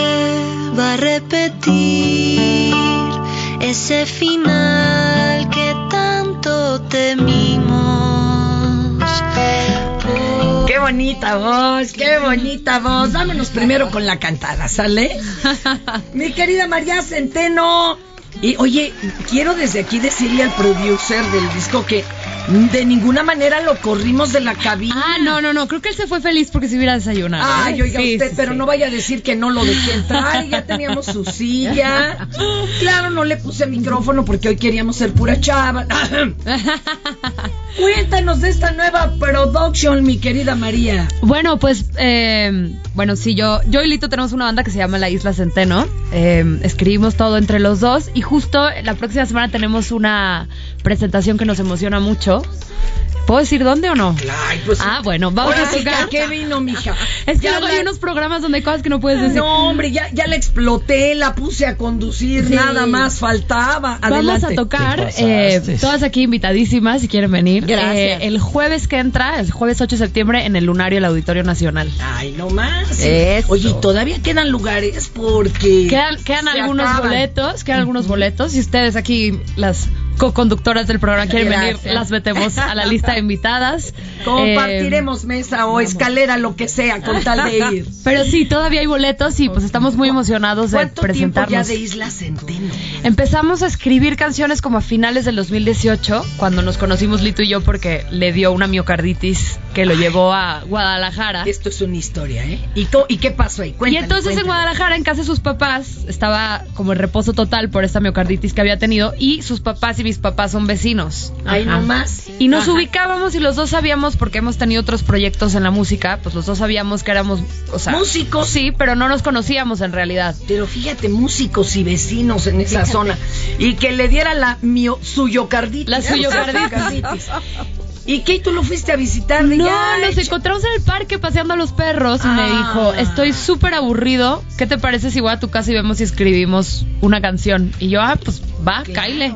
va a repetir ese final que tanto temimos. Qué bonita voz, qué bonita voz. Vámonos primero con la cantada, ¿sale? Mi querida María Centeno. Y oye, quiero desde aquí decirle al producer del disco que de ninguna manera lo corrimos de la cabina. Ah, no, no, no. Creo que él se fue feliz porque se hubiera desayunado. Ay, ¿eh? oiga Sí, usted, sí, pero sí. no vaya a decir que no lo dejé entrar y ya teníamos su silla. Claro, no le puse micrófono porque hoy queríamos ser pura chava. Cuéntanos de esta nueva production, mi querida María. Bueno, pues, eh, bueno, sí, yo, yo y Lito tenemos una banda que se llama La Isla Centeno. Eh, escribimos todo entre los dos y justo la próxima semana tenemos una presentación que nos emociona mucho. ¿Puedo decir dónde o no? Ay, pues, ah, bueno, vamos a tocar. ¿a qué vino, mija? Es que Ya luego hay unos programas donde hay cosas que no puedes decir. No, hombre, ya, ya la exploté, la puse a conducir, Sí. nada más faltaba. Vamos Adelante. a tocar, eh, todas aquí invitadísimas si quieren venir. Gracias. Eh, el jueves que entra, el jueves 8 de septiembre, en el Lunario del Auditorio Nacional. Ay, no más. Eso. Oye, ¿y todavía quedan lugares porque. Quedan, quedan algunos acaban. boletos, quedan algunos boletos. Si ustedes aquí, las co-conductoras del programa quieren Gracias. venir, las metemos a la lista de invitadas. Compartiremos mesa o escalera, lo que sea, con tal de ir. Pero sí, todavía hay boletos y pues estamos muy emocionados de ¿Cuánto tiempo ya presentarnos. de Isla Centeno? Empezamos a escribir canciones como a finales del 2018, cuando nos conocimos Lito y yo porque le dio una miocarditis que lo llevó a Guadalajara. Esto es una historia, ¿eh? ¿Y, y qué pasó ahí? Y Cuéntame, entonces en. Guadalajara, en casa de sus papás, estaba como en reposo total por esta miocarditis que había tenido y sus papás y mis papás son vecinos. Ay, Ajá. no más. Y nos Ajá. ubicábamos y los dos sabíamos, porque hemos tenido otros proyectos en la música, pues los dos sabíamos que éramos, o sea, Músicos. Sí, pero no nos conocíamos en realidad. Pero fíjate, músicos y vecinos en esa zona. Y que le diera la mio, suyocarditis. La suyocarditis. ¿Y qué? ¿Tú lo fuiste a visitar? No, ya nos encontramos en el parque paseando a los perros y me Ah. dijo, estoy súper aburrido, ¿qué te parece si voy a tu casa y vemos si escribimos una canción? Y yo, ah, pues va, caile.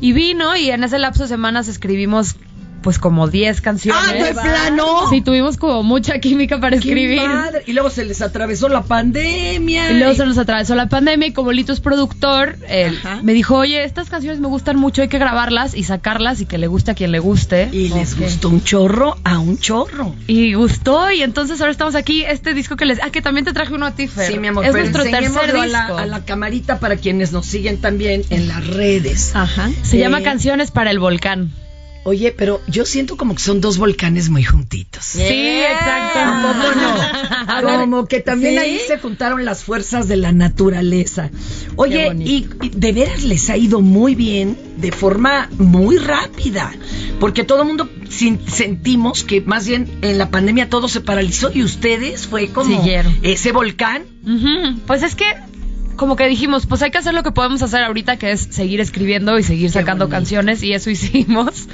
Y vino y en ese lapso de semanas escribimos pues como 10 canciones. Ah, ¿de plano? Sí, tuvimos como mucha química para ¡Qué escribir. madre! Y luego se les atravesó la pandemia. Y luego se nos atravesó la pandemia y como Lito es productor, él me dijo, oye, estas canciones me gustan mucho, hay que grabarlas y sacarlas y que le guste a quien le guste. Y les gustó un chorro a un chorro. Y gustó, y entonces ahora estamos aquí, este disco que les... Ah, que también te traje uno a ti, Fer. Sí, mi amor, Es pero nuestro tercer disco. a la, a la camarita para quienes nos siguen también en las redes. Ajá. Se Eh, llama Canciones para el Volcán. Oye, pero yo siento como que son dos volcanes muy juntitos. Sí, exacto. ¿A poco no? Como que también ¿Sí? ahí se juntaron las fuerzas de la naturaleza. Oye, y, y de veras les ha ido muy bien de forma muy rápida, porque todo el mundo sin- sentimos que más bien en la pandemia todo se paralizó y ustedes fue como Siguieron. ese volcán. Pues es que como que dijimos, pues hay que hacer lo que podemos hacer ahorita, que es seguir escribiendo y seguir sacando canciones, y eso hicimos.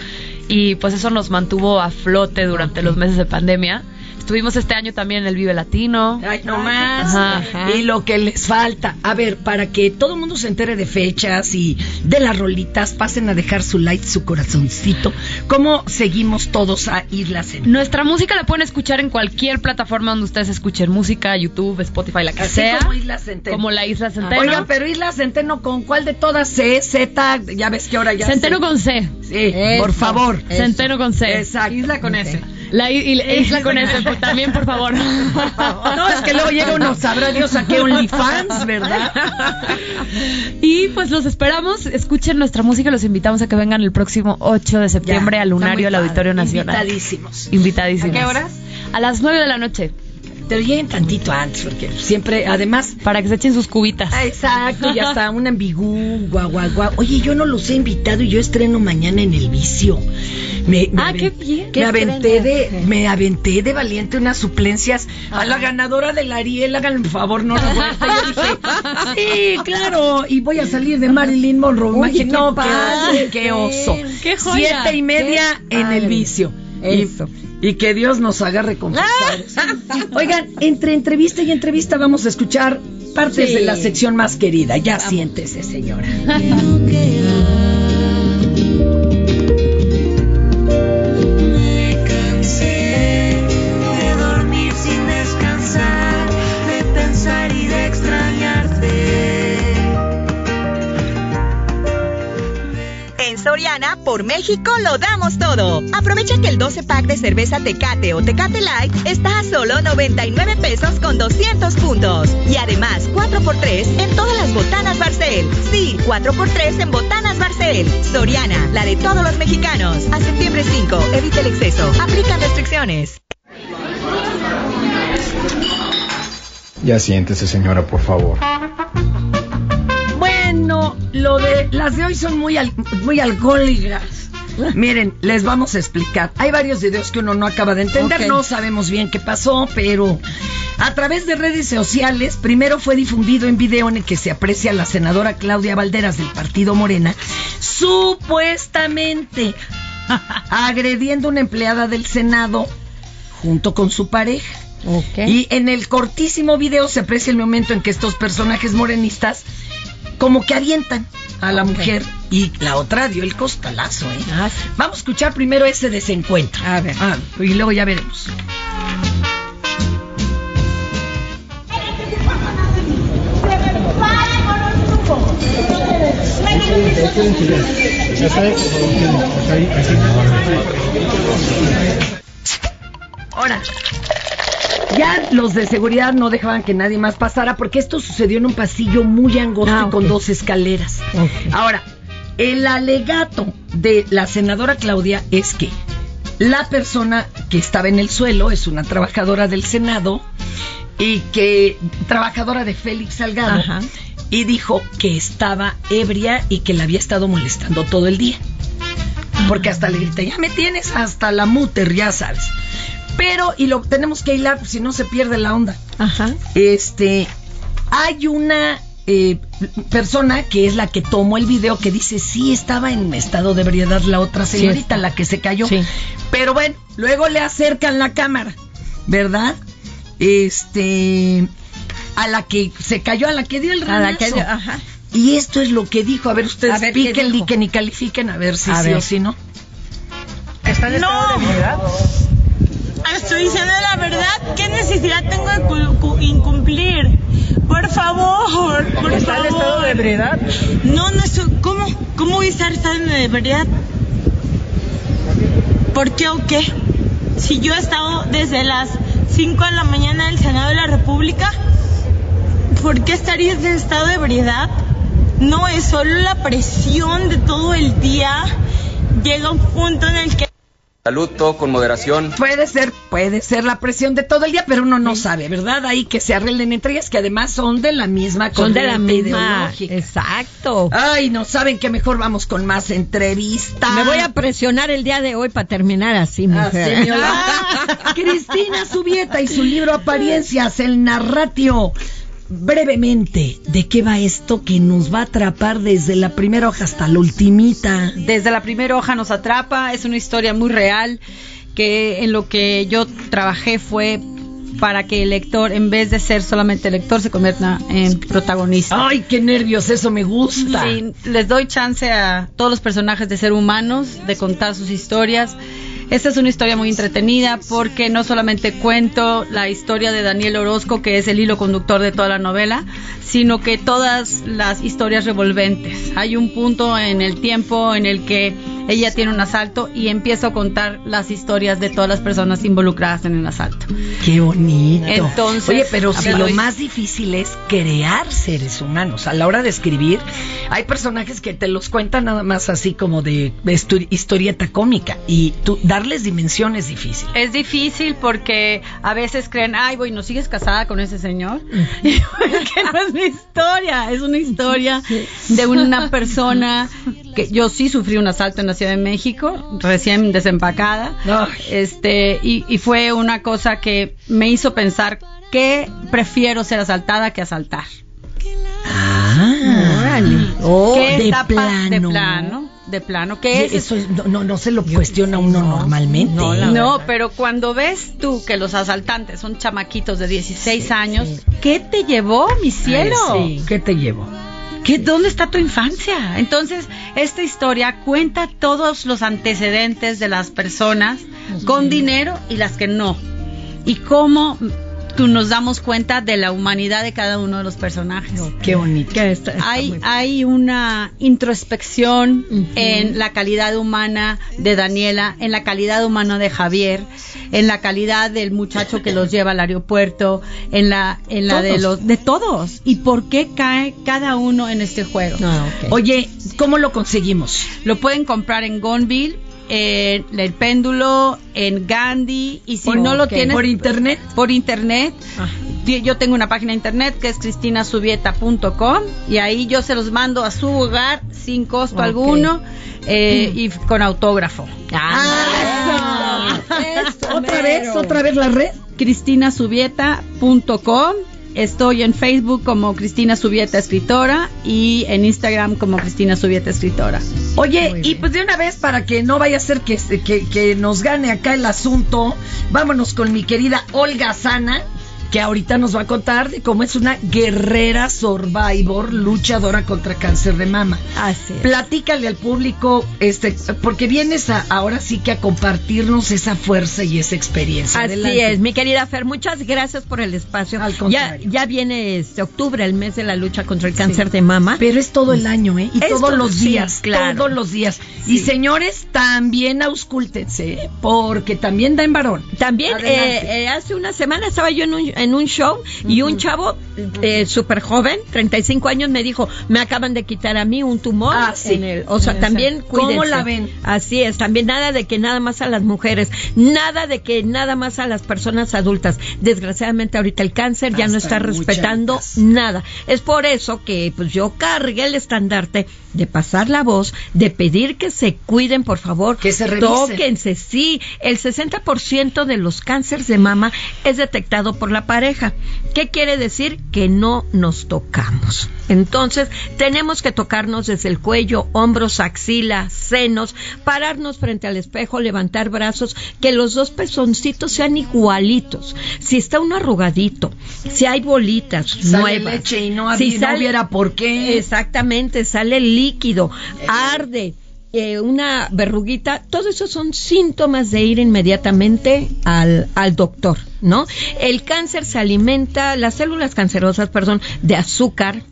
Y pues eso nos mantuvo a flote durante los meses de pandemia. Estuvimos este año también en el Vive Latino. Ay, no más. Ajá, ajá. Y lo que les falta. A ver, para que todo el mundo se entere de fechas y de las rolitas, pasen a dejar su like, su corazoncito. ¿Cómo seguimos todos a Islas en Nuestra música la pueden escuchar en cualquier plataforma donde ustedes escuchen música, YouTube, Spotify, la que Así sea. como Isla Centeno. Como la Isla Centeno. Oiga, pero Isla Centeno, ¿con cuál de todas? C, Z, ya ves que ahora ya Centeno sé. con C. Sí, por favor. Centeno con C. Exacto. Isla con S. la isla con ese, pues, también, por favor. No, es que luego llega uno, sabrá Dios a qué OnlyFans, ¿verdad? Y pues los esperamos, escuchen nuestra música, los invitamos a que vengan el próximo 8 de septiembre Ya, al Lunario, al padre. Auditorio Nacional. Invitadísimos. Invitadísimos. ¿A qué horas? A las 9 de la noche. Pero lleguen tantito antes, porque siempre, además... Para que se echen sus cubitas. Ah, Exacto, ya está, un ambigú, guau, guau, guau. Oye, yo no los he invitado y yo estreno mañana en El Vicio. Me, me Ah, qué bien. Me aventé de, me aventé de valiente unas suplencias a la ganadora del Ariel, háganme un favor, no la. Yo dije, sí, claro, y voy a salir de Marilyn Monroe. Oye, Imagínate, qué padre, qué oso. qué joya. Siete y media en El. Vicio. Y- Eso. Y, que Dios nos haga reconfortados. Oigan, entre entrevista y entrevista vamos a escuchar partes Sí. de la sección más querida. Ya siéntese, señora. Soriana, por México, lo damos todo. Aprovecha que el 12 pack de cerveza Tecate o Tecate Light está a solo 99 pesos con 200 puntos. Y además, 4x3 en todas las botanas Barcel. Sí, 4x3 en botanas Barcel. Soriana, la de todos los mexicanos. A septiembre 5, evita el exceso. Aplican restricciones. Ya siéntese, señora, por favor. Lo de las de hoy son muy, al- muy alcohólicas. Miren, les vamos a explicar. Hay varios videos que uno no acaba de entender, no sabemos bien qué pasó, pero a través de redes sociales, primero fue difundido en video en el que se aprecia a la senadora Claudia Valderas del partido Morena, supuestamente agrediendo a una empleada del Senado junto con su pareja. Y en el cortísimo video se aprecia el momento en que estos personajes morenistas como que avientan a la mujer y la otra dio el costalazo, ¿eh? Vamos a escuchar primero ese desencuentro. A ver. y luego ya veremos. Ahora, ya los de seguridad no dejaban que nadie más pasara porque esto sucedió en un pasillo muy angosto y con dos escaleras. Ahora, el alegato de la senadora Claudia es que la persona que estaba en el suelo es una trabajadora del Senado y que trabajadora de Félix Salgado Ajá. y dijo que estaba ebria y que la había estado molestando todo el día. Porque hasta le grité, ya me tienes hasta la muter, ya sabes. Pero, y lo tenemos que hilar, si no se pierde la onda. Ajá. Este, hay una eh, persona que es la que tomó el video que dice, sí, estaba en estado de ebriedad la otra señorita, la que se cayó. Sí. Pero bueno, luego le acercan la cámara, ¿verdad? Este, a la que se cayó, a la que dio el A la que ranazo. dio- ajá. Y esto es lo que dijo. A ver, ustedes A ver, ¿qué píquenle y dijo? que ni califiquen a ver si A sí ver. o si no. ¿Está en estado de ebriedad? Estoy diciendo la verdad. ¿Qué necesidad tengo de cu- cu- incumplir? Por favor, por ¿Está en estado de ebriedad? No, no estoy. ¿Cómo? ¿Cómo voy a estar en estado de ebriedad? ¿Por qué o qué? Si yo he estado desde las 5 de la mañana del Senado de la República, ¿por qué estaría en estado de ebriedad? No es solo la presión de todo el día. Llega un punto en el que Salud, todo con moderación. Puede ser, puede ser la presión de todo el día, pero uno no sabe, ¿verdad? Ahí que se arreglen entre ellas, que además son de la misma Son de la misma. ideológica. Exacto. Ay, no saben que mejor vamos con más entrevistas. Me voy a presionar el día de hoy para terminar así, mujer. Olga. Cristina Subieta y su libro Apariencias, el narratio. Brevemente, ¿de qué va esto que nos va a atrapar desde la primera hoja hasta la ultimita? Desde la primera hoja nos atrapa, es una historia muy real que en lo que yo trabajé fue para que el lector, en vez de ser solamente lector, se convierta en protagonista. Ay, qué nervios, eso me gusta. Sí, les doy chance a todos los personajes de ser humanos, de contar sus historias. Esta es una historia muy entretenida porque no solamente cuento la historia de Daniel Orozco, que es el hilo conductor de toda la novela, sino que todas las historias revolventes. Hay un punto en el tiempo en el que ella tiene un asalto y empiezo a contar las historias de todas las personas involucradas en el asalto. Qué bonito. Entonces, Oye, pero si lo más difícil es crear seres humanos. A la hora de escribir, hay personajes que te los cuentan nada más así como de historieta cómica y tú darles dimensión es difícil. Es difícil porque a veces creen, ay, voy, ¿no sigues casada con ese señor? Y que no es mi historia, es una historia de una persona que yo sí sufrí un asalto en la Ciudad de México, recién desempacada. Este, y, y fue una cosa que me hizo pensar que prefiero ser asaltada que asaltar. Ah, Oh, ¿Qué de plano. de plano? De plano, ¿qué es? eso es- no, no, se lo cuestiona uno normalmente. No, pero cuando ves tú que los asaltantes son chamaquitos de 16 años, ¿qué te llevó, mi cielo? Ay, sí. ¿Qué te llevó? ¿Qué, ¿Dónde está tu infancia? Entonces, esta historia cuenta todos los antecedentes de las personas con dinero y las que no. Y cómo tú nos damos cuenta de la humanidad de cada uno de los personajes. Qué bonito. Hay, hay una introspección en la calidad humana de Daniela, en la calidad humana de Javier, en la calidad del muchacho que los lleva al aeropuerto, en la, en la de los, de todos. ¿Y por qué cae cada uno en este juego? Oye, ¿cómo lo conseguimos? Lo pueden comprar en Gonville, en el péndulo, en Gandhi, y si Por- no lo tienes ¿Por internet? por internet. Ti- Yo tengo una página de internet que es cristinasubieta.com y ahí yo se los mando a su hogar sin costo alguno eh, y con autógrafo. Ah, ¿Otra vez? ¿Otra vez la red? cristinasubieta.com Estoy en Facebook como Cristina Subieta Escritora y en Instagram como Cristina Subieta Escritora. Oye, y pues de una vez para que no vaya a ser que, que, que nos gane acá el asunto, vámonos con mi querida Olga Sana, que ahorita nos va a contar de cómo es una guerrera survivor, luchadora contra cáncer de mama. Así es. Platícale al público, este, porque vienes a, ahora sí que a compartirnos esa fuerza y esa experiencia. Así Adelante. es, mi querida Fer, muchas gracias por el espacio. ya, contrario. ya viene este octubre, el mes de la lucha contra el cáncer de mama. Pero es todo el año, ¿eh? Y Es todos todo- los sí, días, claro. todos los días. Y señores, también auscúltense, ¿eh? porque también da en varón. También eh, eh, hace una semana estaba yo en un, en un show y un chavo eh, súper joven, 35 años, me dijo, me acaban de quitar a mí un tumor. Ah, sí. en el- o sea, Exacto. también ¿Cómo cuídense. la ven? Así es, también nada de que nada más a las mujeres, nada de que nada más a las personas adultas. Desgraciadamente ahorita el cáncer ya no está respetando nada. Es por eso que pues yo cargué el estandarte de pasar la voz, de pedir que se cuiden, por favor, Que se revisen. Tóquense, sí. El 60% de los cánceres de mama es detectado por la pareja. ¿Qué quiere decir? Que no nos tocamos. Entonces, tenemos que tocarnos desde el cuello, hombros, axila, senos, pararnos frente al espejo, levantar brazos, que los dos pezoncitos sean igualitos. Si está uno arrugadito, si hay bolitas Sale nuevas, leche y no, si no hubiera por qué. Exactamente, sale líquido, arde, eh, una verruguita, todo eso son síntomas de ir inmediatamente al, al doctor, ¿no? El cáncer se alimenta, las células cancerosas, perdón, de azúcar,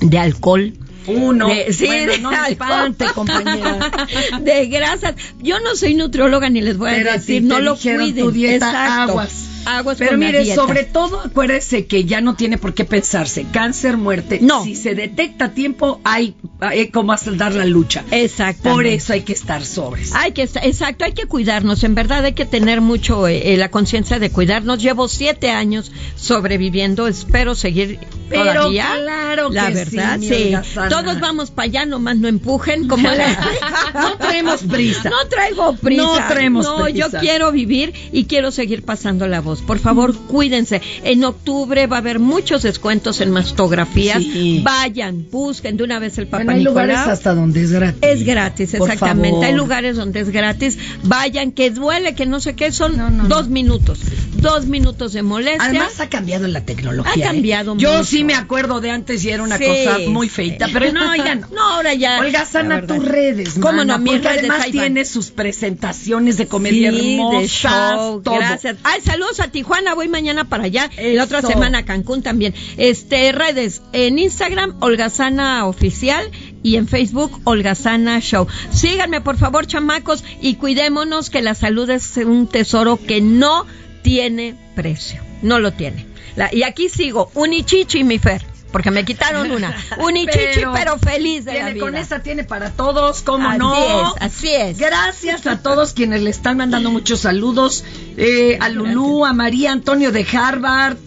de alcohol. Uno. de, sí, Bueno, de no me espante, compañera. de grasas. Yo no soy nutrióloga ni les voy a Pero decir, no lo cuiden. tu dieta, Exacto. aguas. Aguas Pero mire, sobre todo acuérdese que ya no tiene por qué pensarse. Cáncer, muerte. No. Si se detecta a tiempo, hay, hay como dar la lucha. Exactamente. Por eso hay que estar sobres. Hay que, estar- exacto, hay que cuidarnos. En verdad hay que tener mucho eh, eh, la conciencia de cuidarnos. Llevo siete años sobreviviendo. Espero seguir Pero todavía. claro la que verdad, sí, sí. Todos vamos para allá, nomás no empujen. Como No traemos prisa. No traigo prisa. No traemos No, prisa. yo quiero vivir y quiero seguir pasando la voz. Por favor, cuídense. En octubre va a haber muchos descuentos en mastografías. Sí. Vayan, busquen de una vez el papá Bueno, hay lugares hasta donde es gratis. Es gratis, Por exactamente. favor. Hay lugares donde es gratis. Vayan, que duele, que no sé qué, son dos minutos. Dos minutos de molestia. Además ha cambiado la tecnología. Ha ¿eh? cambiado Yo mucho. sí me acuerdo de antes y era una Sí, cosa muy sí. feita, pero no, ya no. No, ahora ya. Olga, sana tus redes, ¿Cómo mana, no? Mis porque además tiene sus presentaciones de comedia Sí, hermosas, de show, todo. gracias. Ay, saludos a Tijuana, voy mañana para allá. Y la otra semana a Cancún también. Este, redes, en Instagram, Holgazana Oficial y en Facebook Olga Sana Show. Síganme por favor, chamacos, y cuidémonos que la salud es un tesoro que no tiene precio. No lo tiene. La- y aquí sigo, Unichichi, mi Fer, porque me quitaron una. Unichichi, pero, feliz de la tiene, vida. Con esta tiene para todos, ¿cómo Así no? es, así es. Gracias a todos quienes le están mandando muchos saludos. Eh, a Lulú, a María Antonio de Harvard,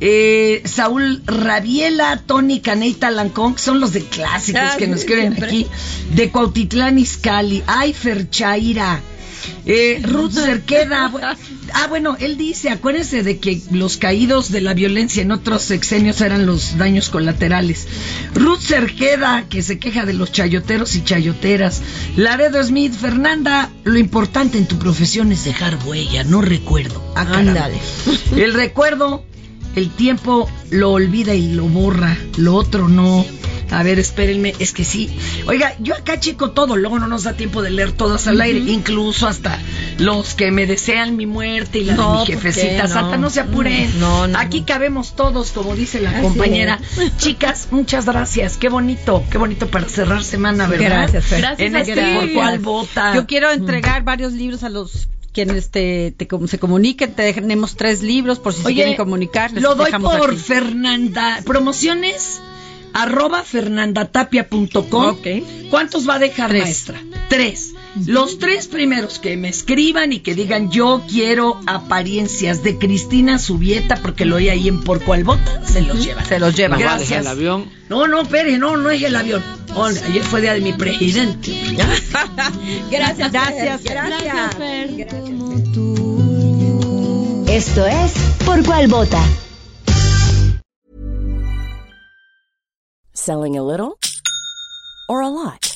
eh, Saúl Rabiela, Tony Caneita Lancón, que son los de clásicos que nos siempre. aquí, de Cuautitlán Izcalli, Ayfer Chaira. Eh, Ruth Cerqueda, ah bueno, él dice, acuérdense de que los caídos de la violencia en otros sexenios eran los daños colaterales. Ruth Cerqueda, que se queja de los chayoteros y chayoteras. Laredo Smith, Fernanda, lo importante en tu profesión es dejar huella, no recuerdo. Ah. El recuerdo, el tiempo lo olvida y lo borra, lo otro no. A ver, espérenme, es que sí. Oiga, yo acá checo todo, luego no nos da tiempo de leer todas al aire, incluso hasta los que me desean mi muerte y la No, de mi jefecita No. santa, no se apuren. No, no, Aquí cabemos todos, como dice la Así compañera. es. Chicas, muchas gracias, qué bonito, qué bonito para cerrar semana, ¿verdad? Gracias, Fer. En Gracias este por cuál vota. Yo quiero entregar varios libros a los quienes te, te com- se comuniquen. Te tenemos tres libros por si se quieren comunicar. les Lo doy dejamos por aquí. Fernanda. Promociones arroba fernandatapia.com. ¿Cuántos va a dejar, maestra? Tres. Los tres primeros que me escriban y que digan yo quiero apariencias de Cristina Subieta, porque lo oí ahí en Por Cual Vota, se los llevan. Se los llevan. Gracias. el avión. No, no, espere, no, no es el avión. Ayer fue día de mi presidente. Gracias, Gracias. Gracias. Esto es Por Cuál Vota. Selling a little or a lot?